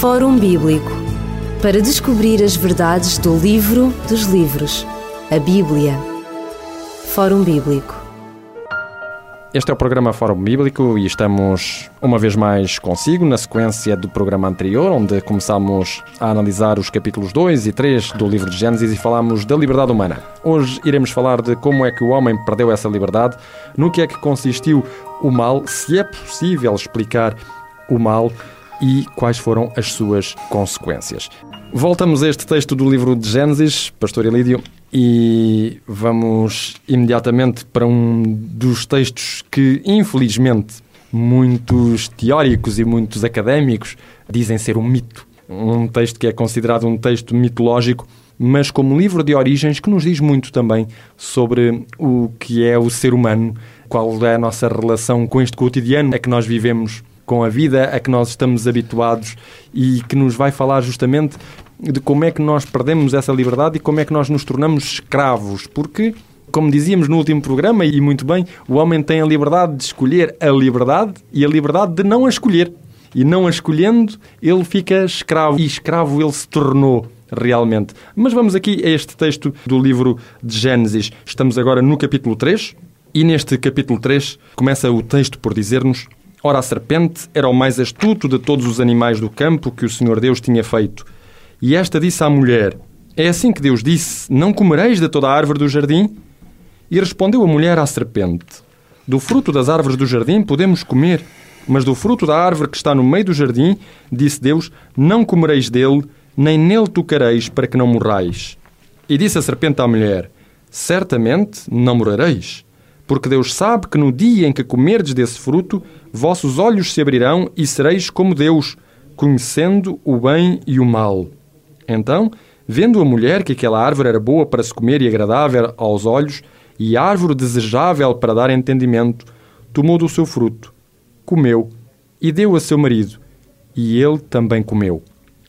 Fórum Bíblico para descobrir as verdades do livro dos livros, a Bíblia. Fórum Bíblico. Este é o programa Fórum Bíblico e estamos uma vez mais consigo na sequência do programa anterior, onde começámos a analisar os capítulos 2 e 3 do livro de Gênesis e falámos da liberdade humana. Hoje iremos falar de como é que o homem perdeu essa liberdade, no que é que consistiu o mal, se é possível explicar o mal e quais foram as suas consequências. Voltamos a este texto do livro de Gênesis, Pastor Elídio, e vamos imediatamente para um dos textos que, infelizmente, muitos teóricos e muitos académicos dizem ser um mito. Um texto que é considerado um texto mitológico, mas como livro de origens que nos diz muito também sobre o que é o ser humano, qual é a nossa relação com este cotidiano a que nós vivemos com a vida a que nós estamos habituados e que nos vai falar justamente de como é que nós perdemos essa liberdade e como é que nós nos tornamos escravos, porque como dizíamos no último programa, e muito bem, o homem tem a liberdade de escolher a liberdade e a liberdade de não a escolher. E não a escolhendo, ele fica escravo. E escravo ele se tornou realmente. Mas vamos aqui a este texto do livro de Gênesis. Estamos agora no capítulo 3. E neste capítulo 3 começa o texto por dizer-nos: Ora, a serpente era o mais astuto de todos os animais do campo que o Senhor Deus tinha feito. E esta disse à mulher: É assim que Deus disse: Não comereis de toda a árvore do jardim? E respondeu a mulher à serpente: Do fruto das árvores do jardim podemos comer, mas do fruto da árvore que está no meio do jardim, disse Deus: Não comereis dele, nem nele tocareis, para que não morrais. E disse a serpente à mulher: Certamente não morareis. Porque Deus sabe que no dia em que comerdes desse fruto, vossos olhos se abrirão e sereis como Deus, conhecendo o bem e o mal. Então, vendo a mulher que aquela árvore era boa para se comer e agradável aos olhos, e árvore desejável para dar entendimento, tomou do seu fruto, comeu e deu a seu marido, e ele também comeu.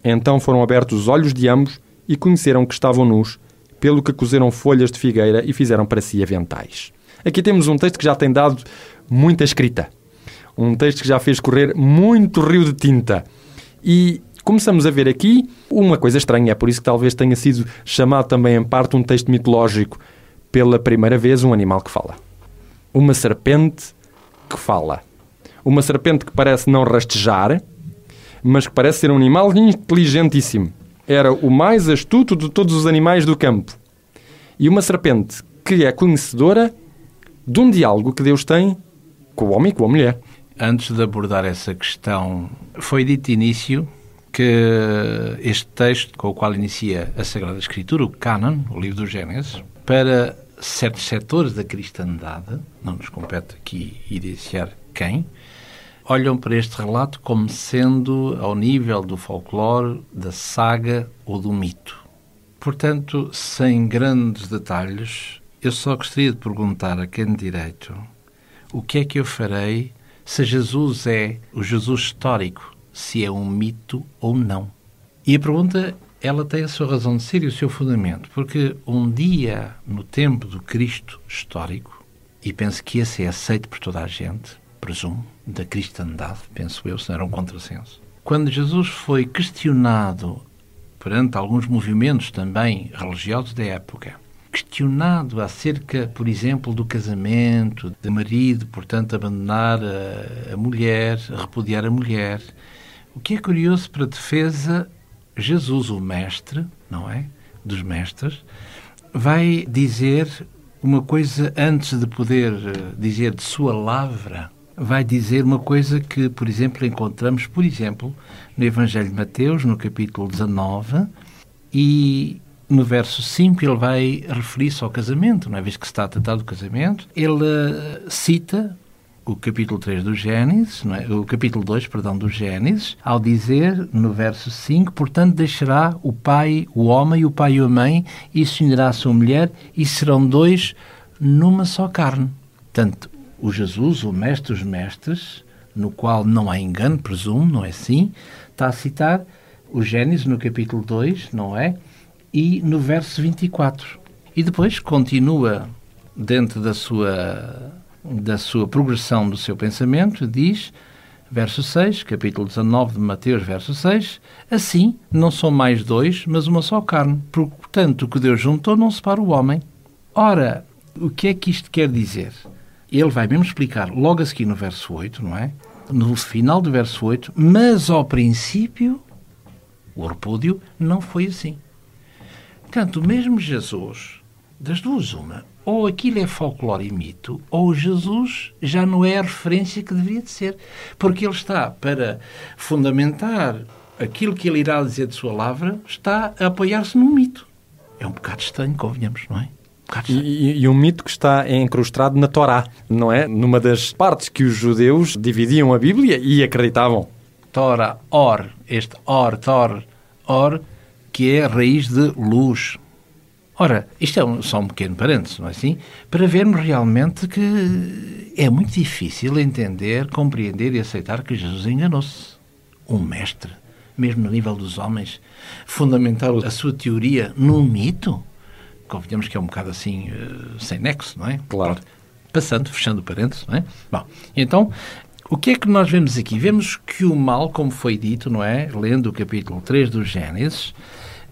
Então foram abertos os olhos de ambos e conheceram que estavam nus, pelo que cozeram folhas de figueira e fizeram para si aventais. Aqui temos um texto que já tem dado muita escrita. Um texto que já fez correr muito rio de tinta. E começamos a ver aqui uma coisa estranha, é por isso que talvez tenha sido chamado também em parte um texto mitológico. Pela primeira vez, um animal que fala. Uma serpente que fala. Uma serpente que parece não rastejar, mas que parece ser um animal inteligentíssimo. Era o mais astuto de todos os animais do campo. E uma serpente que é conhecedora de um diálogo que Deus tem com o homem e com a mulher. Antes de abordar essa questão, foi dito início que este texto com o qual inicia a Sagrada Escritura, o Canon, o livro do Gênesis, para certos setores da cristandade, não nos compete aqui evidenciar quem, olham para este relato como sendo ao nível do folclore, da saga ou do mito. Portanto, sem grandes detalhes, eu só gostaria de perguntar a quem de direito o que é que eu farei se Jesus é o Jesus histórico, se é um mito ou não. E a pergunta, ela tem a sua razão de ser e o seu fundamento, porque um dia, no tempo do Cristo histórico, e penso que esse é aceito por toda a gente, presumo, da cristandade, penso eu, se não era um contrassenso. Quando Jesus foi questionado perante alguns movimentos também religiosos da época, questionado acerca, por exemplo, do casamento, de marido, portanto, abandonar a, a mulher, repudiar a mulher. O que é curioso para a defesa, Jesus, o mestre, não é? Dos mestres, vai dizer uma coisa antes de poder eh, dizer de sua lavra, vai dizer uma coisa que, por exemplo, encontramos, por exemplo, no Evangelho de Mateus, no capítulo 19, e no verso 5 ele vai referir-se ao casamento, não é? Visto que se está a tratar do casamento, ele eh, cita o capítulo 3 do Gênesis, não é? o capítulo 2, perdão, do Gênesis, ao dizer no verso 5, portanto deixará o pai, o homem, o pai e a mãe, e se unirá à sua mulher, e serão dois numa só carne. Portanto, o Jesus, o mestre dos mestres, no qual não há engano, presumo, não é assim, está a citar o Gênesis no capítulo 2, não é? E no verso 24. E depois continua dentro da sua, da sua progressão do seu pensamento, diz verso 6, capítulo 19 de Mateus, verso 6, assim não são mais dois, mas uma só carne. Portanto, o que Deus juntou não separa o homem. Ora, o que é que isto quer dizer? Ele vai mesmo explicar logo a seguir no verso 8, não é? No final do verso 8, mas ao princípio o repúdio não foi assim. Portanto, mesmo Jesus, das duas uma, ou aquilo é folclore e mito, ou Jesus já não é a referência que deveria de ser. Porque ele está para fundamentar aquilo que ele irá dizer de sua lavra, está a apoiar-se num mito. É um bocado estranho, convenhamos, não é? Um e, e, um mito que está encrustado na Torá, não é? Numa das partes que os judeus dividiam a Bíblia e acreditavam. Torá, or, este or, tor, or, que é a raiz de luz, Ora, isto é um, só um pequeno parênteses, não é assim? Para vermos realmente que é muito difícil entender, compreender e aceitar que Jesus enganou-se. Um mestre, mesmo no nível dos homens, fundamentar a sua teoria num mito, convenhamos que é um bocado assim, uh, sem nexo, não é? Claro. Passando, fechando parênteses, não é? Bom, então, o que é que nós vemos aqui? Vemos que o mal, como foi dito, não é? Lendo o capítulo 3 do Gênesis,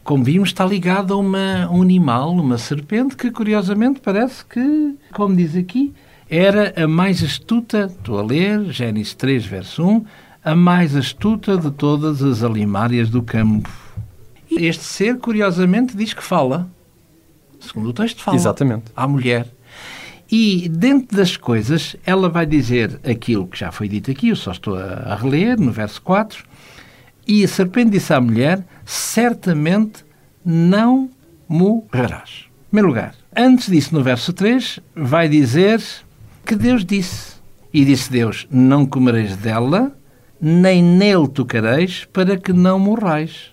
como vimos, está ligado a uma, um animal, uma serpente, que curiosamente parece que, como diz aqui, era a mais astuta, estou a ler, Gênesis 3, verso 1, a mais astuta de todas as alimárias do campo. E este ser, curiosamente, diz que fala. Segundo o texto, fala. Exatamente. À mulher. E dentro das coisas, ela vai dizer aquilo que já foi dito aqui, eu só estou a reler, no verso 4 e a serpente disse à mulher: Certamente não morrerás. Em primeiro lugar, antes disso, no verso 3, vai dizer que Deus disse. E disse Deus: Não comereis dela, nem nele tocareis, para que não morrais.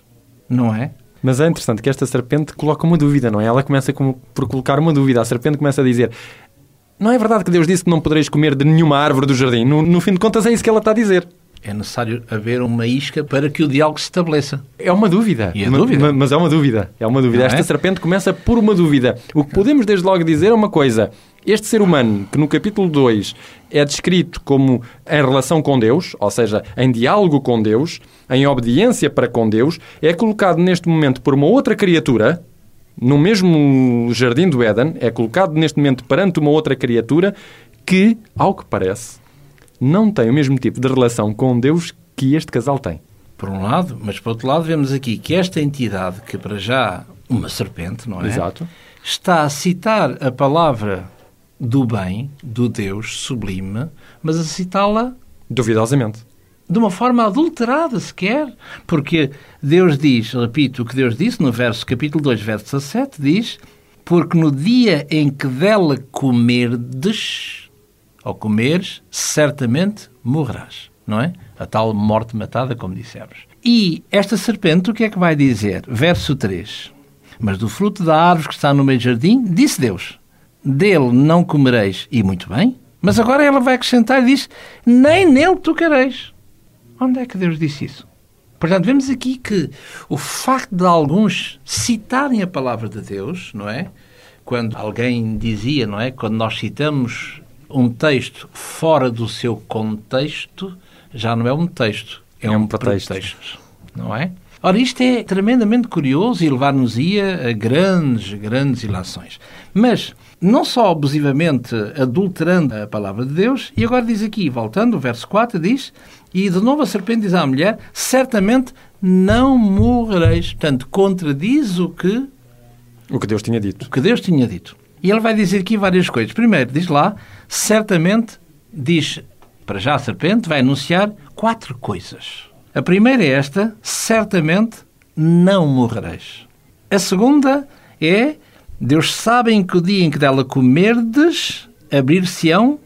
Não é? Mas é interessante que esta serpente coloca uma dúvida, não é? Ela começa por colocar uma dúvida. A serpente começa a dizer: Não é verdade que Deus disse que não podereis comer de nenhuma árvore do jardim? No, no fim de contas, é isso que ela está a dizer é necessário haver uma isca para que o diálogo se estabeleça. É uma dúvida. É dúvida. Mas é uma dúvida. É uma duvida. Esta é? serpente começa por uma dúvida. O que podemos desde logo dizer é uma coisa. Este ser humano, que no capítulo 2 é descrito como em relação com Deus, ou seja, em diálogo com Deus, em obediência para com Deus, é colocado neste momento por uma outra criatura, no mesmo jardim do Éden, é colocado neste momento perante uma outra criatura que, ao que parece, não tem o mesmo tipo de relação com Deus que este casal tem. Por um lado, mas por outro lado, vemos aqui que esta entidade, que para já uma serpente, não é? Exato. Está a citar a palavra do bem, do Deus sublime, mas a citá-la duvidosamente. De uma forma adulterada sequer, porque Deus diz, repito o que Deus disse no verso capítulo 2, verso 17, diz: "Porque no dia em que dela comerdes, ao comeres, certamente morrerás, não é? A tal morte matada, como dissemos. E esta serpente, o que é que vai dizer? Verso 3. Mas do fruto da árvore que está no meio do jardim, disse Deus: Dele não comereis. E muito bem. Mas agora ela vai acrescentar e diz: Nem nele tocareis. Onde é que Deus disse isso? Portanto, vemos aqui que o facto de alguns citarem a palavra de Deus, não é? Quando alguém dizia, não é? Quando nós citamos um texto fora do seu contexto já não é um texto, é, é um, um pretexto. pretexto, não é? Ora, isto é tremendamente curioso e levar-nos-ia a grandes, grandes ilações. Mas, não só abusivamente adulterando a palavra de Deus, e agora diz aqui, voltando, o verso 4 diz, e de novo a serpente diz à mulher, certamente não morrereis. Portanto, contradiz o que... O que Deus tinha dito. O que Deus tinha dito. E ele vai dizer aqui várias coisas. Primeiro, diz lá, certamente, diz para já a serpente, vai anunciar quatro coisas. A primeira é esta: certamente não morrereis. A segunda é: Deus sabe que o dia em que dela comerdes, abrir-se-ão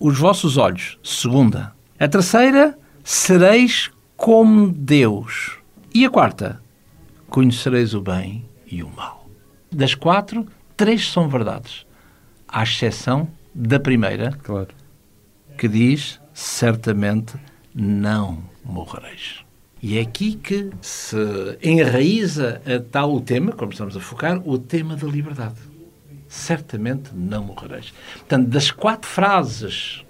os vossos olhos. Segunda. A terceira: sereis como Deus. E a quarta: conhecereis o bem e o mal. Das quatro, três são verdades, à exceção da primeira, claro. que diz: certamente não morrereis. E é aqui que se enraiza a tal o tema, como estamos a focar, o tema da liberdade. Certamente não morrereis. Portanto, das quatro frases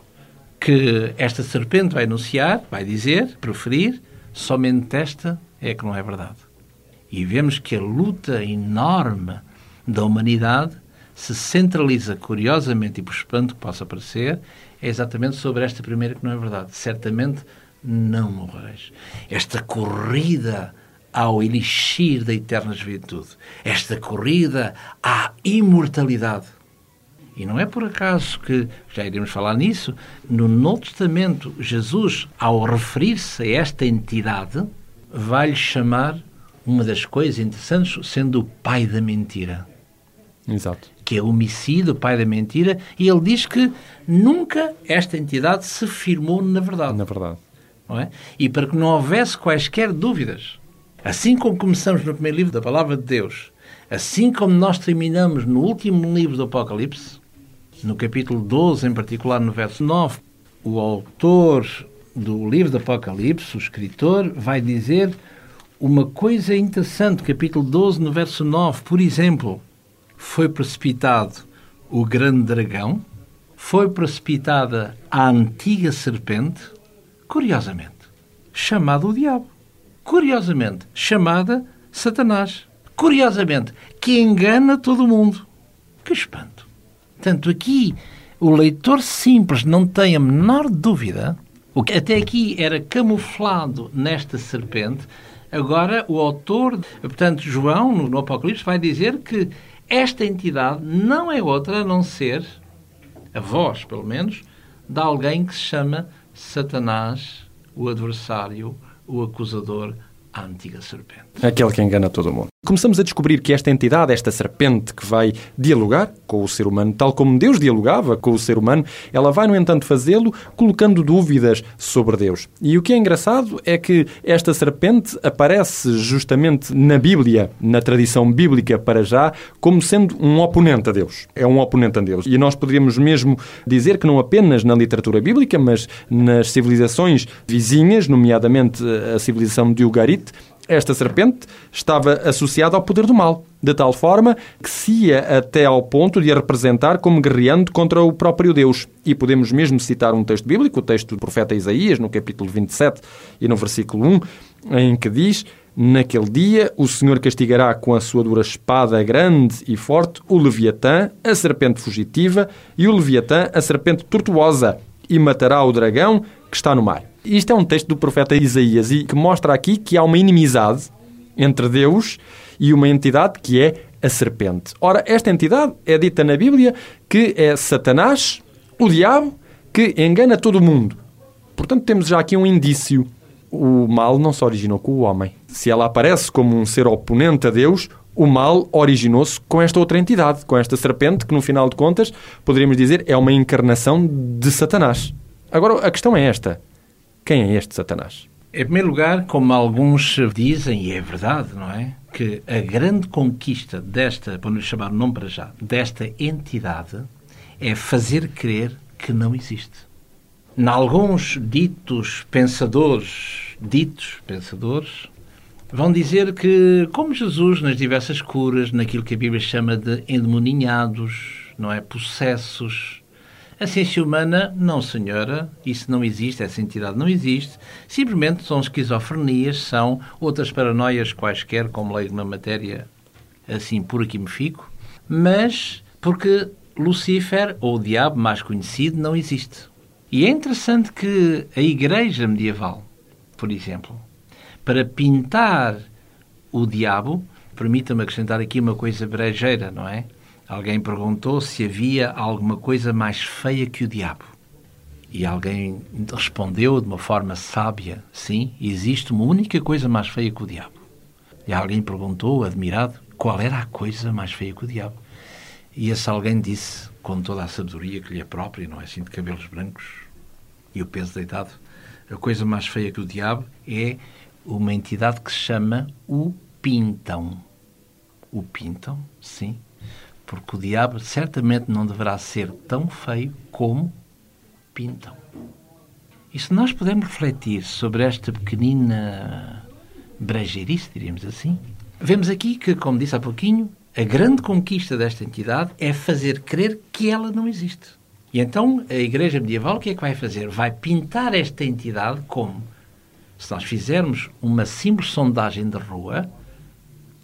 que esta serpente vai anunciar, vai dizer, preferir, somente esta é que não é verdade. E vemos que a luta enorme da humanidade se centraliza, curiosamente e por espanto que possa parecer, é exatamente sobre esta primeira que não é verdade. Certamente não morrereis. Esta corrida ao elixir da eterna juventude, esta corrida à imortalidade. E não é por acaso que, já iremos falar nisso, no Novo Testamento, Jesus, ao referir-se a esta entidade, vai-lhe chamar uma das coisas interessantes sendo o pai da mentira. Exato. Que é homicídio, o pai da mentira, e ele diz que nunca esta entidade se firmou na verdade. Na verdade. Não é? E para que não houvesse quaisquer dúvidas, assim como começamos no primeiro livro da Palavra de Deus, assim como nós terminamos no último livro do Apocalipse, no capítulo 12, em particular no verso 9, o autor do livro do Apocalipse, o escritor, vai dizer uma coisa interessante, capítulo 12, no verso 9, por exemplo, foi precipitado o grande dragão, foi precipitada a antiga serpente, curiosamente, chamada o diabo, curiosamente, chamada Satanás, curiosamente, que engana todo mundo. Que espanto! Tanto aqui o leitor simples não tem a menor dúvida, o que até aqui era camuflado nesta serpente, Agora, o autor, portanto, João, no Apocalipse, vai dizer que esta entidade não é outra a não ser, a voz, pelo menos, de alguém que se chama Satanás, o adversário, o acusador, a antiga serpente. Aquele que engana todo mundo. Começamos a descobrir que esta entidade, esta serpente que vai dialogar com o ser humano, tal como Deus dialogava com o ser humano, ela vai, no entanto, fazê-lo colocando dúvidas sobre Deus. E o que é engraçado é que esta serpente aparece justamente na Bíblia, na tradição bíblica para já, como sendo um oponente a Deus. É um oponente a Deus. E nós poderíamos mesmo dizer que não apenas na literatura bíblica, mas nas civilizações vizinhas, nomeadamente a civilização de Ugarit, esta serpente estava associada ao poder do mal, de tal forma que se ia até ao ponto de a representar como guerreando contra o próprio Deus. E podemos mesmo citar um texto bíblico, o texto do profeta Isaías, no capítulo 27 e no versículo 1, em que diz: Naquele dia o Senhor castigará com a sua dura espada grande e forte o Leviatã, a serpente fugitiva, e o Leviatã, a serpente tortuosa, e matará o dragão que está no mar. Isto é um texto do profeta Isaías e que mostra aqui que há uma inimizade entre Deus e uma entidade que é a serpente. Ora, esta entidade é dita na Bíblia que é Satanás, o diabo, que engana todo o mundo. Portanto, temos já aqui um indício. O mal não se originou com o homem. Se ela aparece como um ser oponente a Deus, o mal originou-se com esta outra entidade, com esta serpente, que no final de contas, poderíamos dizer, é uma encarnação de Satanás. Agora, a questão é esta: quem é este Satanás? Em primeiro lugar, como alguns dizem, e é verdade, não é? Que a grande conquista desta, vamos chamar o nome para já, desta entidade é fazer crer que não existe. Em alguns ditos pensadores, ditos pensadores, vão dizer que, como Jesus, nas diversas curas, naquilo que a Bíblia chama de endemoninhados, não é? Possessos, a ciência humana, não senhora, isso não existe, essa entidade não existe. Simplesmente são esquizofrenias, são outras paranoias quaisquer, como leio na matéria, assim por aqui me fico. Mas porque Lucifer, ou o diabo mais conhecido, não existe. E é interessante que a igreja medieval, por exemplo, para pintar o diabo, permita-me acrescentar aqui uma coisa brejeira, não é? Alguém perguntou se havia alguma coisa mais feia que o diabo. E alguém respondeu de uma forma sábia: sim, existe uma única coisa mais feia que o diabo. E alguém perguntou, admirado, qual era a coisa mais feia que o diabo. E esse alguém disse, com toda a sabedoria que lhe é própria, não é assim de cabelos brancos e o peso deitado, a coisa mais feia que o diabo é uma entidade que se chama o Pintão. O Pintão, sim, porque o diabo certamente não deverá ser tão feio como pintam. E se nós pudermos refletir sobre esta pequenina brejeirice, diríamos assim, vemos aqui que, como disse há pouquinho, a grande conquista desta entidade é fazer crer que ela não existe. E então a Igreja Medieval o que é que vai fazer? Vai pintar esta entidade como? Se nós fizermos uma simples sondagem de rua,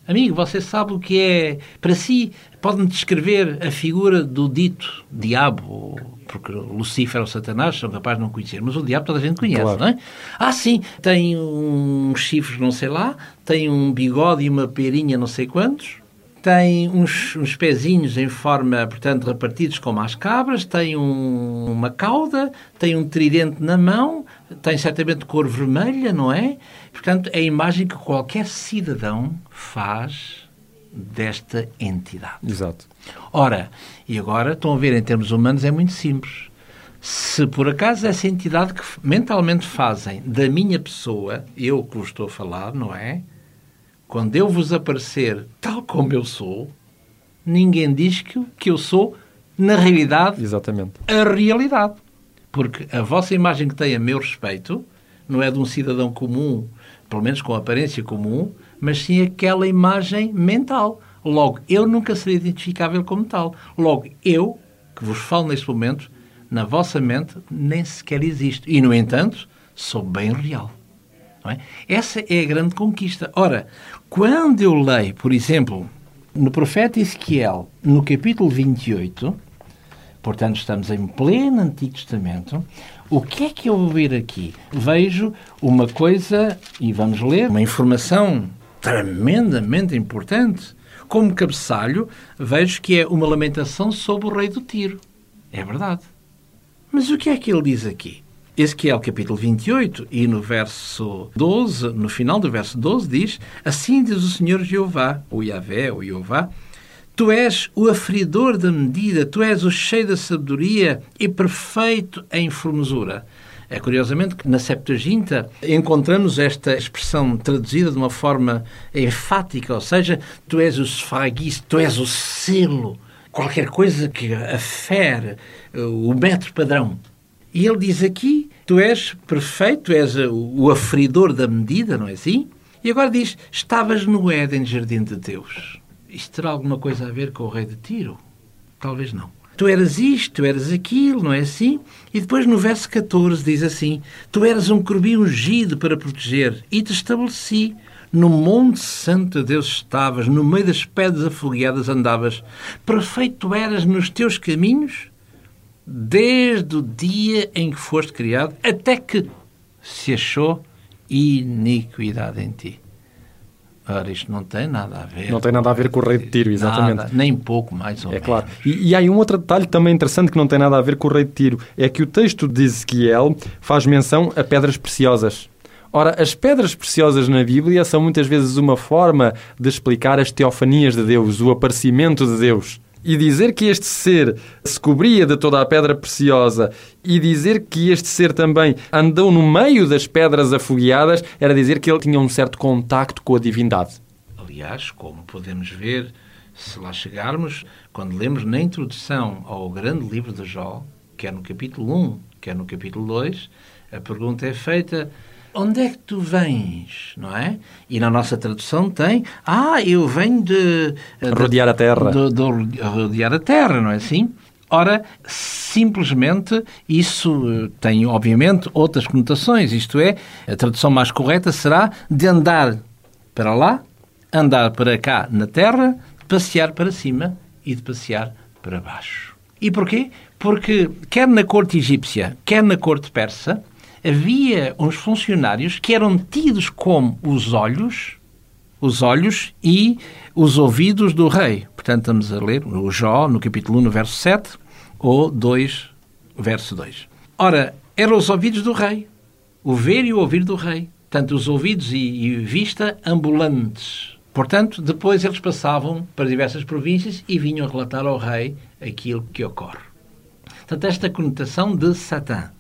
amigo, você sabe o que é. Para si, pode-me descrever a figura do dito diabo, porque Lucífer ou Satanás são capazes de não conhecer, mas o diabo toda a gente conhece, Claro. não é? Ah, sim, tem uns chifres não sei lá, tem um bigode e uma perinha não sei quantos, tem uns, uns pezinhos em forma, portanto, repartidos como as cabras, tem um- uma cauda, tem um tridente na mão, tem certamente cor vermelha, não é? Portanto, é a imagem que qualquer cidadão faz desta entidade. Exato. Ora, e agora estão a ver, em termos humanos, é muito simples. Se por acaso essa entidade que mentalmente fazem da minha pessoa, eu que vos estou a falar, não é? Quando eu vos aparecer como eu sou, ninguém diz que, que eu sou, na realidade, Exatamente. a realidade. Porque a vossa imagem que tem a meu respeito não é de um cidadão comum, pelo menos com aparência comum, mas sim aquela imagem mental. Logo, eu nunca serei identificável como tal. Logo, eu, que vos falo neste momento, na vossa mente, nem sequer existo. E, no entanto, sou bem real. É? Essa é a grande conquista. Ora, quando eu leio, por exemplo, no profeta Ezequiel, no capítulo 28, portanto estamos em pleno Antigo Testamento, o que é que eu vou ver aqui? Vejo uma coisa, e vamos ler, uma informação tremendamente importante. Como cabeçalho, vejo que é uma lamentação sobre o rei do Tiro. É verdade. Mas o que é que ele diz aqui? Ezequiel capítulo 28 e no verso 12, no final do verso 12 diz Assim diz o Senhor Jeová, o Yahvé, o Jeová, Tu és o aferidor da medida, tu és o cheio da sabedoria e perfeito em formosura. É curiosamente que na Septuaginta encontramos esta expressão traduzida de uma forma enfática, ou seja, tu és o sfagis, tu és o selo, qualquer coisa que afere eh, o metro padrão. E ele diz aqui, tu és perfeito, és o aferidor da medida, não é assim? E agora diz, estavas no Éden, jardim de Deus. Isto terá alguma coisa a ver com o rei de Tiro? Talvez não. Tu eras isto, tu eras aquilo, não é assim? E depois no verso 14 diz assim: Tu eras um querubim ungido para proteger, e te estabeleci. No Monte Santo de Deus estavas, no meio das pedras afogueadas andavas. Perfeito eras nos teus caminhos, desde o dia em que foste criado, até que se achou iniquidade em ti. Ora, isto não tem nada a ver. Não tem nada a ver com o rei de Tiro, exatamente. Nada, nem pouco mais ou É menos. claro. E, e há um outro detalhe também interessante que não tem nada a ver com o rei de Tiro. É que o texto de Ezequiel faz menção a pedras preciosas. Ora, as pedras preciosas na Bíblia são muitas vezes uma forma de explicar as teofanias de Deus, o aparecimento de Deus. E dizer que este ser se cobria de toda a pedra preciosa e dizer que este ser também andou no meio das pedras afogueadas era dizer que ele tinha um certo contacto com a divindade. Aliás, como podemos ver, se lá chegarmos, quando lemos na introdução ao grande livro de Jó, quer no capítulo 1, quer no capítulo 2, a pergunta é feita: onde é que tu vens? Não é? E na nossa tradução tem: ah, eu venho de. de Rodear a terra. De, de rodear a terra, não é assim? Ora, simplesmente isso eh, tem, obviamente, outras conotações. Isto é, a tradução mais correta será de andar para lá, andar para cá na terra, de passear para cima e de passear para baixo. E porquê? Porque, quer na corte egípcia, quer na corte persa, havia uns funcionários que eram tidos como os olhos, os olhos e os ouvidos do rei. Portanto, estamos a ler o Jó, no capítulo 1, no verso 7, ou 2, verso 2. Ora, eram os ouvidos do rei, o ver e o ouvir do rei. Tanto os ouvidos e, e vista ambulantes. Portanto, depois eles passavam para diversas províncias e vinham relatar ao rei aquilo que ocorre. Portanto, esta conotação de Satã.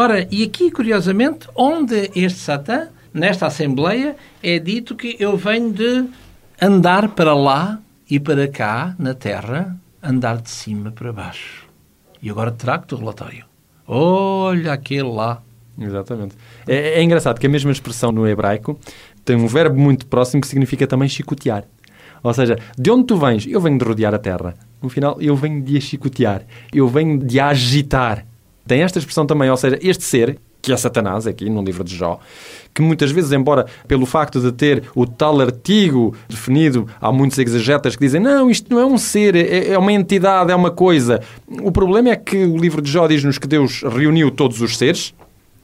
Ora, e aqui, curiosamente, onde este Satã, nesta Assembleia, é dito que eu venho de andar para lá e para cá, na terra, andar de cima para baixo. E agora trago-te o relatório. Olha aquele lá. Exatamente. É, é engraçado que a mesma expressão no hebraico tem um verbo muito próximo que significa também chicotear. Ou seja, de onde tu vens? Eu venho de rodear a terra. no final, eu venho de a chicotear, eu venho de a agitar. Tem esta expressão também, ou seja, este ser, que é Satanás, aqui no livro de Jó, que muitas vezes, embora pelo facto de ter o tal artigo definido, há muitos exegetas que dizem não, isto não é um ser, é, é uma entidade, é uma coisa. O problema é que o livro de Jó diz-nos que Deus reuniu todos os seres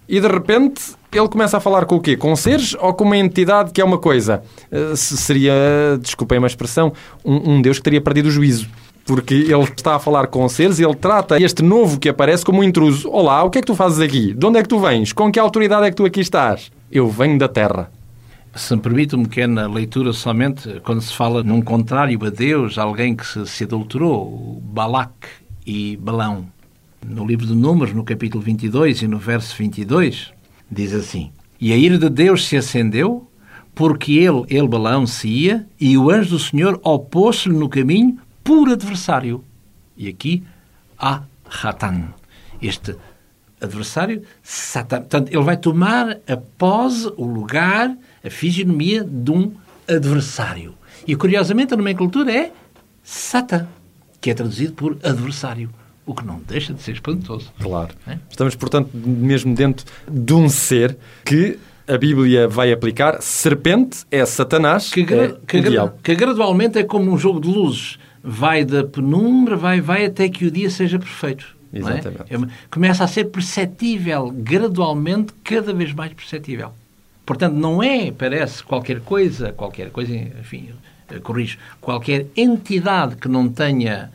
e de repente ele começa a falar com o quê? Com seres ou com uma entidade que é uma coisa? Uh, seria, desculpem uma expressão, um, um Deus que teria perdido o juízo porque ele está a falar com seres e ele trata este novo que aparece como um intruso. Olá, o que é que tu fazes aqui? De onde é que tu vens? Com que autoridade é que tu aqui estás? Eu venho da terra. Se me permite uma pequena leitura somente, quando se fala num contrário a Deus, alguém que se, se adulterou, Balac e Balão. No livro de Números, no capítulo 22 e no verso 22, diz assim: E a ira de Deus se acendeu, porque ele, ele Balão, se ia, e o anjo do Senhor opôs-se-lhe no caminho por adversário. E aqui há Ratan, este adversário, Satan. Portanto, ele vai tomar a pose, o lugar, a fisionomia de um adversário. E, curiosamente, a nomenclatura é Satan, que é traduzido por adversário. O que não deixa de ser espantoso. Claro. É? Estamos, portanto, mesmo dentro de um ser que a Bíblia vai aplicar. Serpente é Satanás, que, gra é que, gra que gradualmente é como um jogo de luzes vai da penumbra, vai, vai até que o dia seja perfeito. É? Exatamente. É? Começa a ser perceptível, gradualmente, cada vez mais perceptível. Portanto, não é, parece, qualquer coisa, qualquer coisa, enfim, corrijo, qualquer entidade que não tenha,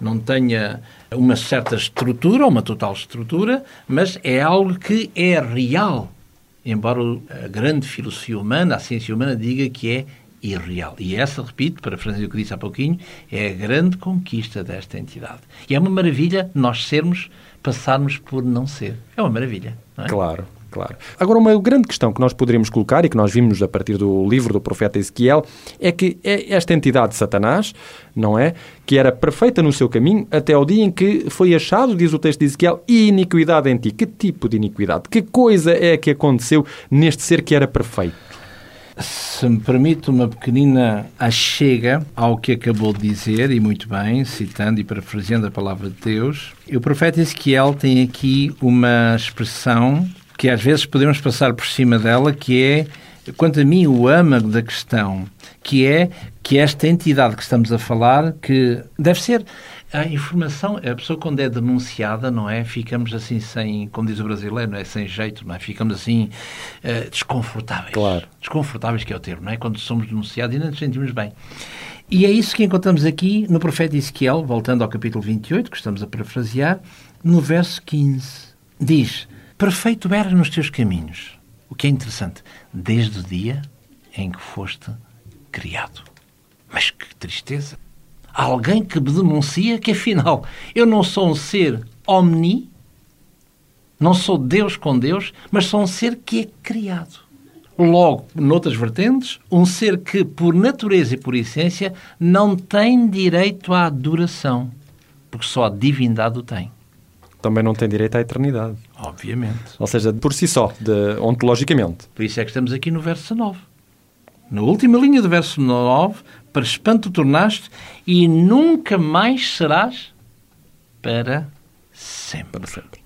não tenha uma certa estrutura, uma total estrutura, mas é algo que é real. Embora a grande filosofia humana, a ciência humana, diga que é irreal. E essa, repito, para o que disse há pouquinho, é a grande conquista desta entidade. E é uma maravilha nós sermos, passarmos por não ser. É uma maravilha. É? Claro. Claro. Agora, uma grande questão que nós poderíamos colocar e que nós vimos a partir do livro do profeta Ezequiel é que é esta entidade de Satanás, não é? Que era perfeita no seu caminho até ao dia em que foi achado, diz o texto de Ezequiel, iniquidade em ti. Que tipo de iniquidade? Que coisa é que aconteceu neste ser que era perfeito? Se me permite uma pequenina achega ao que acabou de dizer, e muito bem, citando e parafraseando a palavra de Deus, o profeta Ezequiel tem aqui uma expressão que às vezes podemos passar por cima dela, que é, quanto a mim, o âmago da questão, que é que esta entidade que estamos a falar, que deve ser a informação, a pessoa quando é denunciada, não é? Ficamos assim sem, como diz o brasileiro, não é? Sem jeito, não é? Ficamos assim uh, desconfortáveis. Claro. Desconfortáveis que é o termo, não é? Quando somos denunciados e não nos sentimos bem. E é isso que encontramos aqui no profeta Ezequiel, voltando ao capítulo 28, que estamos a parafrasear, no verso 15. Diz: Perfeito eras nos teus caminhos. O que é interessante, desde o dia em que foste criado. Mas que tristeza! Alguém que me denuncia que afinal eu não sou um ser omni, não sou Deus com Deus, mas sou um ser que é criado. Logo, noutras vertentes, um ser que, por natureza e por essência, não tem direito à adoração, porque só a divindade o tem. Também não tem direito à eternidade. Obviamente. Ou seja, por si só, de, ontologicamente. Por isso é que estamos aqui no verso 9. Na última linha do verso 9, para espanto tornaste e nunca mais serás para sempre. Para sempre.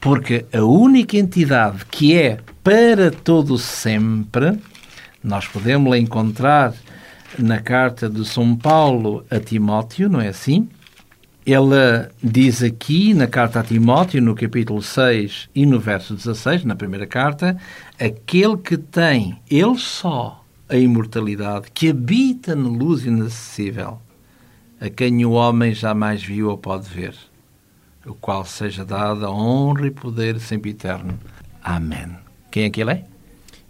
Porque a única entidade que é para todo sempre, nós podemos la encontrar na carta de São Paulo a Timóteo, não é assim? Ele diz aqui na carta a Timóteo, no capítulo 6 e no verso 16, na primeira carta, aquele que tem ele só a imortalidade, que habita na luz inacessível, a quem o homem jamais viu ou pode ver, o qual seja dada honra e poder sempre eterno. Amém. Quem é que ele é?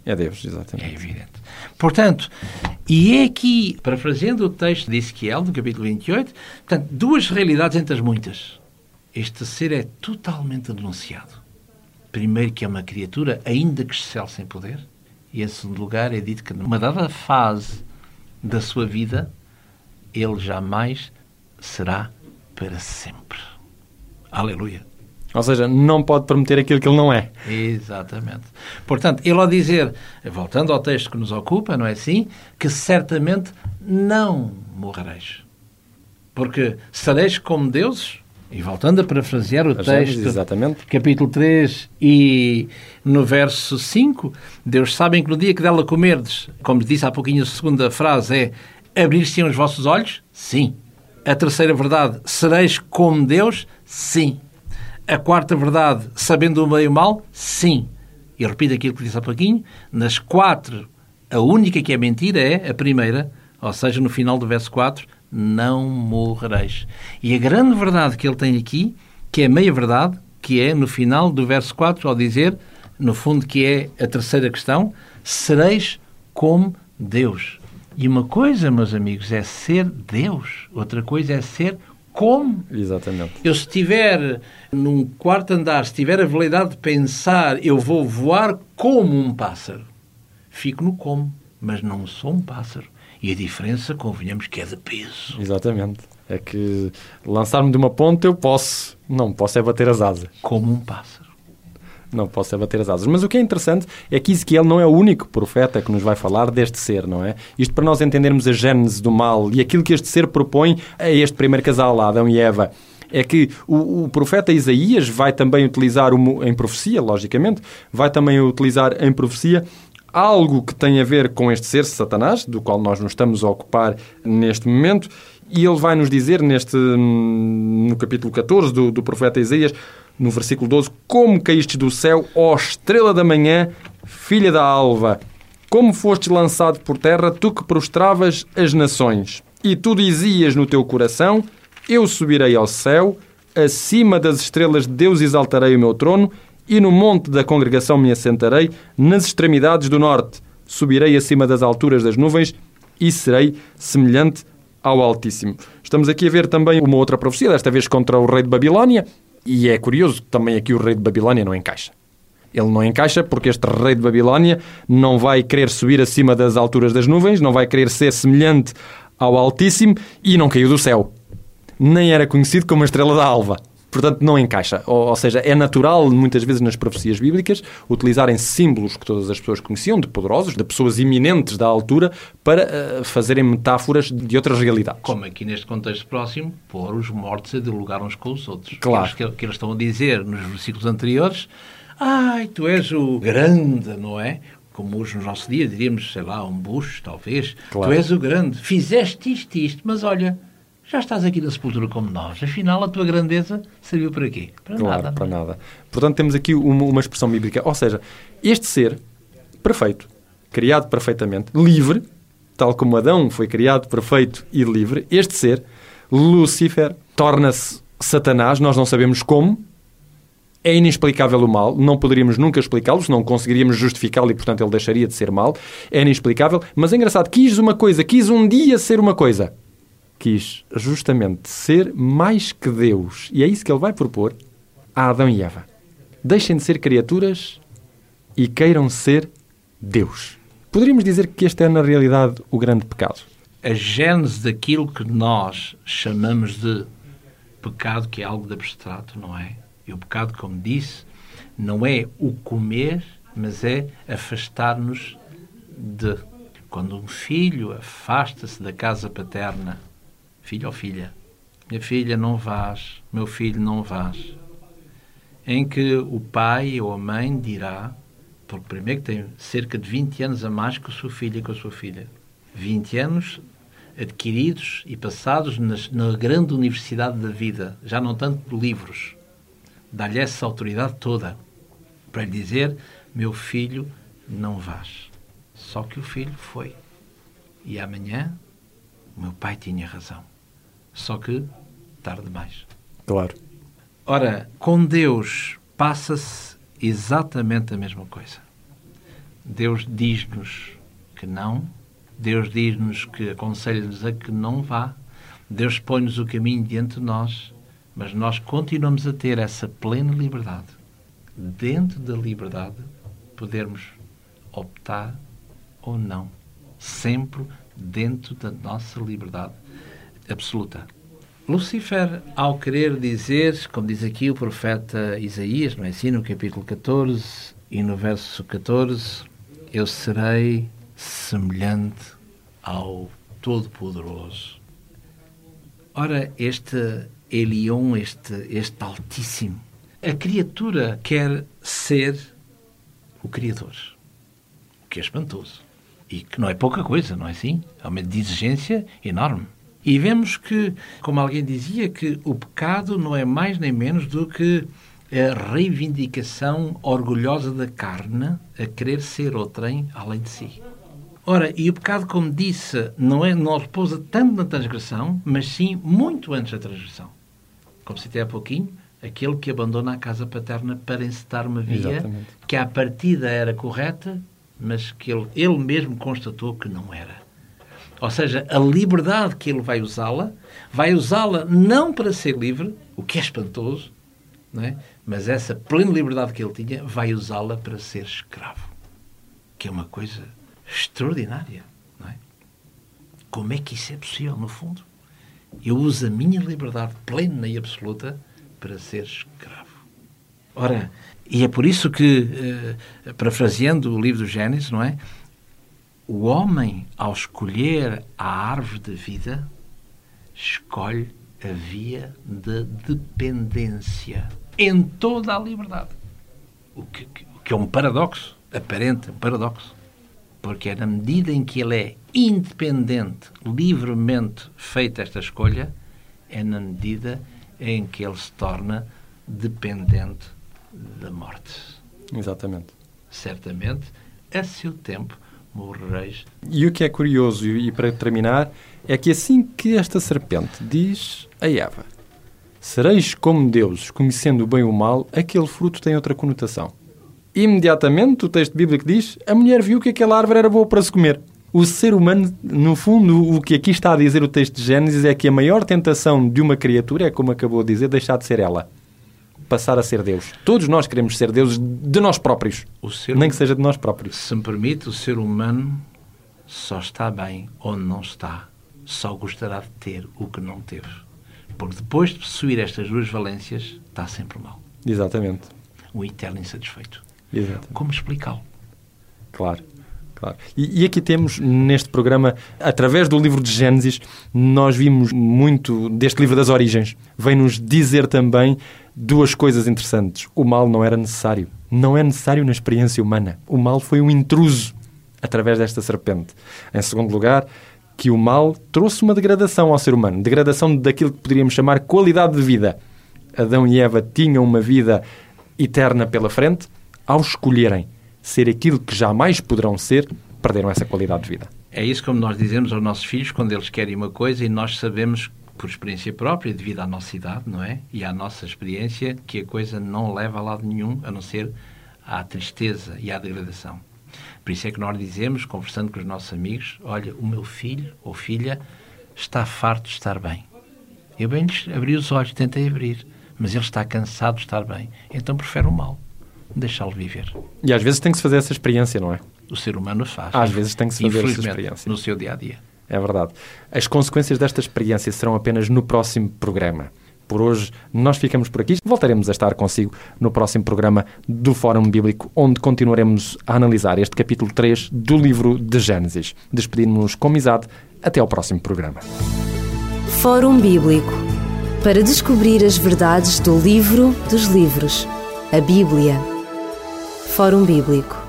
É Deus, exatamente. É evidente. Portanto, e é aqui, parafraseando o texto de Ezequiel, do capítulo 28, portanto, duas realidades entre as muitas. Este ser é totalmente denunciado. Primeiro, que é uma criatura, ainda que excel sem poder. E, em segundo lugar, é dito que numa dada fase da sua vida, ele jamais será para sempre. Aleluia. Ou seja, não pode prometer aquilo que ele não é. Exatamente. Portanto, ele ao dizer, voltando ao texto que nos ocupa, não é assim? Que certamente não morrereis. Porque sereis como deuses, e voltando a parafrasear o A texto, Gênesis, exatamente. capítulo 3 e no verso 5, Deus sabem que no dia que dela comerdes, como disse há pouquinho a segunda frase, é abrir-se os vossos olhos? Sim. A terceira verdade, sereis como Deus? Sim. A quarta verdade, sabendo o bem e o mal? Sim. E repito aquilo que disse há pouquinho, nas quatro, a única que é mentira é a primeira, ou seja, no final do verso 4, não morrereis. E a grande verdade que ele tem aqui, que é meia verdade, que é no final do verso 4, ao dizer, no fundo, que é a terceira questão, sereis como Deus. E uma coisa, meus amigos, é ser Deus, outra coisa é ser como. Exatamente. Eu, se estiver num quarto andar, se tiver a habilidade de pensar, eu vou voar como um pássaro, fico no como, mas não sou um pássaro. E a diferença, convenhamos, que é de peso. Exatamente. É que lançar-me de uma ponta eu posso. Não posso é bater as asas. Como um pássaro. Não posso é bater as asas. Mas o que é interessante é que Ezequiel não é o único profeta que nos vai falar deste ser, não é? Isto para nós entendermos a gênese do mal e aquilo que este ser propõe a este primeiro casal, Adão e Eva. É que o, o profeta Isaías vai também utilizar, em profecia, logicamente, vai também utilizar em profecia algo que tem a ver com este ser, Satanás, do qual nós nos estamos a ocupar neste momento, e ele vai nos dizer neste, no capítulo 14 do, do profeta Isaías, no versículo 12, como caíste do céu, ó estrela da manhã, filha da alva, como fostes lançado por terra, tu que prostravas as nações, e tu dizias no teu coração, eu subirei ao céu, acima das estrelas de Deus exaltarei o meu trono, e no monte da congregação me assentarei, nas extremidades do norte. Subirei acima das alturas das nuvens e serei semelhante ao Altíssimo. Estamos aqui a ver também uma outra profecia, desta vez contra o rei de Babilónia, e é curioso que também aqui o rei de Babilónia não encaixa. Ele não encaixa porque este rei de Babilónia não vai querer subir acima das alturas das nuvens, não vai querer ser semelhante ao Altíssimo e não caiu do céu. Nem era conhecido como a estrela da alva. Portanto, não encaixa. Ou, ou, seja, é natural, muitas vezes nas profecias bíblicas, utilizarem símbolos que todas as pessoas conheciam, de poderosos, de pessoas iminentes da altura, para uh, fazerem metáforas de outras realidades. Como aqui neste contexto próximo, pôr os mortos a dialogar uns com os outros. Claro. Que, que eles estão a dizer nos versículos anteriores, ai, tu és o grande, não é? Como hoje no nosso dia diríamos, sei lá, um bucho, talvez. Claro. Tu és o grande, fizeste isto isto, mas olha, já estás aqui na sepultura como nós. Afinal, a tua grandeza serviu para quê? Para claro, nada. para nada. Portanto, temos aqui uma, uma, expressão bíblica. Ou seja, este ser perfeito, criado perfeitamente, livre, tal como Adão foi criado perfeito e livre, este ser, Lúcifer, torna-se Satanás, nós não sabemos como, é inexplicável o mal, não poderíamos nunca explicá-lo, não conseguiríamos justificá-lo e, portanto, ele deixaria de ser mal. É inexplicável, mas é engraçado, quis uma coisa, quis um dia ser uma coisa quis justamente ser mais que Deus. E é isso que ele vai propor a Adão e Eva. Deixem de ser criaturas e queiram ser Deus. Poderíamos dizer que este é, na realidade, o grande pecado. A gênese daquilo que nós chamamos de pecado, que é algo de abstrato, não é? E o pecado, como disse, não é o comer, mas é afastar-nos de. Quando um filho afasta-se da casa paterna filho ou filha, minha filha não vás, meu filho não vás, em que o pai ou a mãe dirá, porque primeiro tem cerca de 20 anos a mais que a sua filha e com a sua filha, 20 anos adquiridos e passados nas, na grande universidade da vida, já não tanto por livros, dá-lhe essa autoridade toda para lhe dizer: meu filho, não vás. Só que o filho foi. E amanhã, o meu pai tinha razão. Só que tarde demais. Claro. Ora, com Deus passa-se exatamente a mesma coisa. Deus diz-nos que não, Deus diz-nos que aconselha-nos a que não vá, Deus põe-nos o caminho diante de nós, mas nós continuamos a ter essa plena liberdade. Dentro da liberdade, podermos optar ou não. Sempre dentro da nossa liberdade absoluta. Lucifer, ao querer dizer, como diz aqui o profeta Isaías, não é assim, no capítulo 14 e no verso 14, eu serei semelhante ao Todo-Poderoso. Ora, este Elion, este, este Altíssimo, a criatura quer ser o Criador, o que é espantoso. E que não é pouca coisa, não é assim? É uma exigência enorme. E vemos que, como alguém dizia, que o pecado não é mais nem menos do que a reivindicação orgulhosa da carne a querer ser outrem além de si. Ora, e o pecado, como disse, não, é, não repousa tanto na transgressão, mas sim muito antes da transgressão. Como citei há pouquinho, aquele que abandona a casa paterna para encetar uma via Exatamente. que à partida era correta, mas que ele, ele mesmo constatou que não era. Ou seja, a liberdade que ele vai usá-la, vai usá-la não para ser livre, o que é espantoso, não é? mas essa plena liberdade que ele tinha, vai usá-la para ser escravo. Que é uma coisa extraordinária. Não é? Como é que isso é possível, no fundo? Eu uso a minha liberdade plena e absoluta para ser escravo. Ora, e é por isso que, eh, parafraseando o livro do Gênesis, não é? O homem, ao escolher a árvore da vida, escolhe a via da dependência em toda a liberdade. O que, o que é um paradoxo, aparente, um paradoxo. Porque é na medida em que ele é independente, livremente feita esta escolha, é na medida em que ele se torna dependente da morte. Exatamente. Certamente, a seu tempo, morrereis. E o que é curioso, e para terminar, é que assim que esta serpente diz a Eva: Sereis como deuses, conhecendo o bem e o mal, aquele fruto tem outra conotação. Imediatamente, o texto bíblico diz: a mulher viu que aquela árvore era boa para se comer. O ser humano, no fundo, o que aqui está a dizer o texto de Gênesis é que a maior tentação de uma criatura é, como acabou de dizer, deixar de ser ela. Passar a ser Deus. Todos nós queremos ser deuses de nós próprios. Ser Nem que seja de nós próprios. Se me permite, o ser humano só está bem onde não está. Só gostará de ter o que não teve. Porque depois de possuir estas duas valências, está sempre mal. Exatamente. Um eterno insatisfeito. Exatamente. Como explicá-lo? Claro. Claro. E, e, aqui temos, neste programa, através do livro de Gênesis, nós vimos muito deste livro das origens. Vem-nos dizer também duas coisas interessantes. O mal não era necessário. Não é necessário na experiência humana. O mal foi um intruso através desta serpente. Em segundo lugar, que o mal trouxe uma degradação ao ser humano. Degradação daquilo que poderíamos chamar qualidade de vida. Adão e Eva tinham uma vida eterna pela frente ao escolherem ser aquilo que jamais poderão ser, perderam essa qualidade de vida. É isso como nós dizemos aos nossos filhos quando eles querem uma coisa e nós sabemos por experiência própria, devido à nossa idade, não é? E à nossa experiência, que a coisa não leva a lado nenhum, a não ser à tristeza e à degradação. Por isso é que nós dizemos, conversando com os nossos amigos, olha, o meu filho ou filha está farto de estar bem. Eu bem lhes abri os olhos, tentei abrir, mas ele está cansado de estar bem. Então prefere o mal deixá-lo viver. E às vezes tem que se fazer essa experiência, não é? O ser humano faz. Às vezes tem que se fazer essa experiência. No seu dia a dia. É verdade. As consequências desta experiência serão apenas no próximo programa. Por hoje, nós ficamos por aqui. Voltaremos a estar consigo no próximo programa do Fórum Bíblico, onde continuaremos a analisar este capítulo 3 do livro de Gênesis. Despedimos-nos com amizade. Até ao próximo programa. Fórum Bíblico para descobrir as verdades do livro dos livros, a Bíblia. Fórum Bíblico